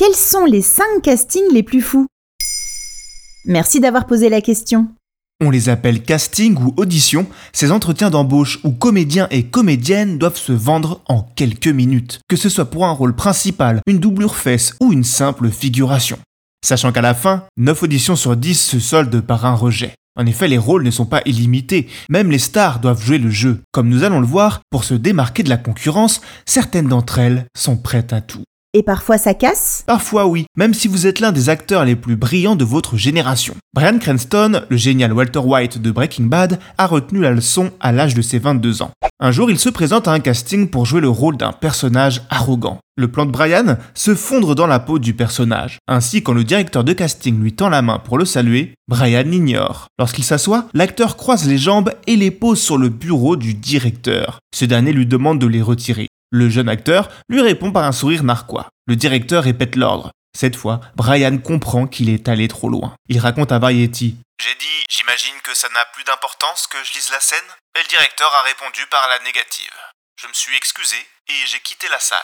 Quels sont les 5 castings les plus fous? Merci d'avoir posé la question. On les appelle casting ou audition, ces entretiens d'embauche où comédiens et comédiennes doivent se vendre en quelques minutes, que ce soit pour un rôle principal, une doublure fesse ou une simple figuration. Sachant qu'à la fin, 9 auditions sur 10 se soldent par un rejet. En effet, les rôles ne sont pas illimités, même les stars doivent jouer le jeu. Comme nous allons le voir, pour se démarquer de la concurrence, certaines d'entre elles sont prêtes à tout. Et parfois ça casse? Parfois oui, même si vous êtes l'un des acteurs les plus brillants de votre génération. Brian Cranston, le génial Walter White de Breaking Bad, a retenu la leçon à l'âge de ses 22 ans. Un jour, il se présente à un casting pour jouer le rôle d'un personnage arrogant. Le plan de Brian, se fondre dans la peau du personnage. Ainsi, quand le directeur de casting lui tend la main pour le saluer, Brian l'ignore. Lorsqu'il s'assoit, l'acteur croise les jambes et les pose sur le bureau du directeur. Ce dernier lui demande de les retirer. Le jeune acteur lui répond par un sourire narquois. Le directeur répète l'ordre. Cette fois, Brian comprend qu'il est allé trop loin. Il raconte à Variety. J'ai dit, j'imagine que ça n'a plus d'importance que je lise la scène? Et le directeur a répondu par la négative. Je me suis excusé et j'ai quitté la salle.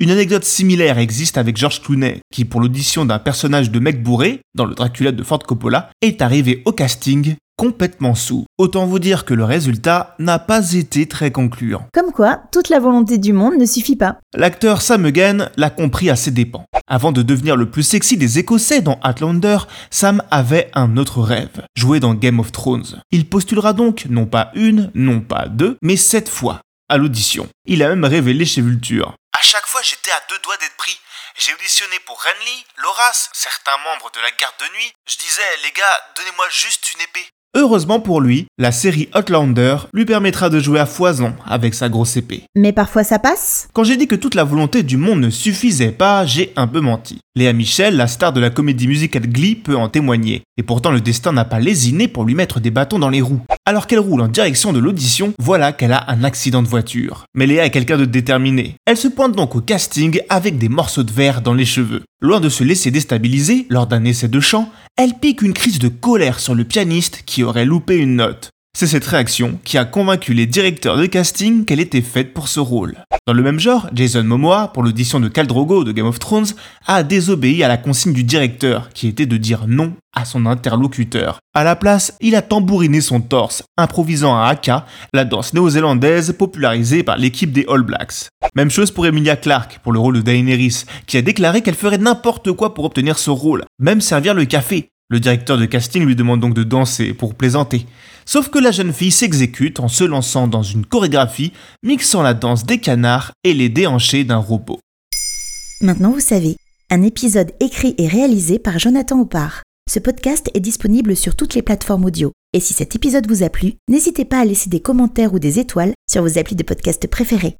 Une anecdote similaire existe avec George Clooney, qui pour l'audition d'un personnage de mec bourré, dans le Dracula de Ford Coppola, est arrivé au casting complètement sous. Autant vous dire que le résultat n'a pas été très concluant. Comme quoi, toute la volonté du monde ne suffit pas. L'acteur Sam Egan l'a compris à ses dépens. Avant de devenir le plus sexy des Écossais dans Outlander, Sam avait un autre rêve, jouer dans Game of Thrones. Il postulera donc non pas une, non pas deux, mais sept fois à l'audition. Il a même révélé chez Vulture. À chaque fois, j'étais à deux doigts d'être pris. J'ai auditionné pour Renly, Loras, certains membres de la garde de nuit. Je disais, les gars, donnez-moi juste une épée. Heureusement pour lui, la série Outlander lui permettra de jouer à foison avec sa grosse épée. Mais parfois ça passe Quand j'ai dit que toute la volonté du monde ne suffisait pas, j'ai un peu menti. Léa Michel, la star de la comédie musicale Glee, peut en témoigner. Et pourtant le destin n'a pas lésiné pour lui mettre des bâtons dans les roues. Alors qu'elle roule en direction de l'audition, voilà qu'elle a un accident de voiture. Mais Léa est quelqu'un de déterminé. Elle se pointe donc au casting avec des morceaux de verre dans les cheveux. Loin de se laisser déstabiliser lors d'un essai de chant, elle pique une crise de colère sur le pianiste qui aurait loupé une note. C'est cette réaction qui a convaincu les directeurs de casting qu'elle était faite pour ce rôle. Dans le même genre, Jason Momoa, pour l'audition de Khal Drogo de Game of Thrones, a désobéi à la consigne du directeur, qui était de dire non à son interlocuteur. À la place, il a tambouriné son torse, improvisant un haka, la danse néo-zélandaise popularisée par l'équipe des All Blacks. Même chose pour Emilia Clarke, pour le rôle de Daenerys, qui a déclaré qu'elle ferait n'importe quoi pour obtenir ce rôle, même servir le café. Le directeur de casting lui demande donc de danser pour plaisanter. Sauf que la jeune fille s'exécute en se lançant dans une chorégraphie mixant la danse des canards et les déhanchés d'un robot. Maintenant vous savez, un épisode écrit et réalisé par Jonathan Oppard. Ce podcast est disponible sur toutes les plateformes audio. Et si cet épisode vous a plu, n'hésitez pas à laisser des commentaires ou des étoiles sur vos applis de podcast préférés.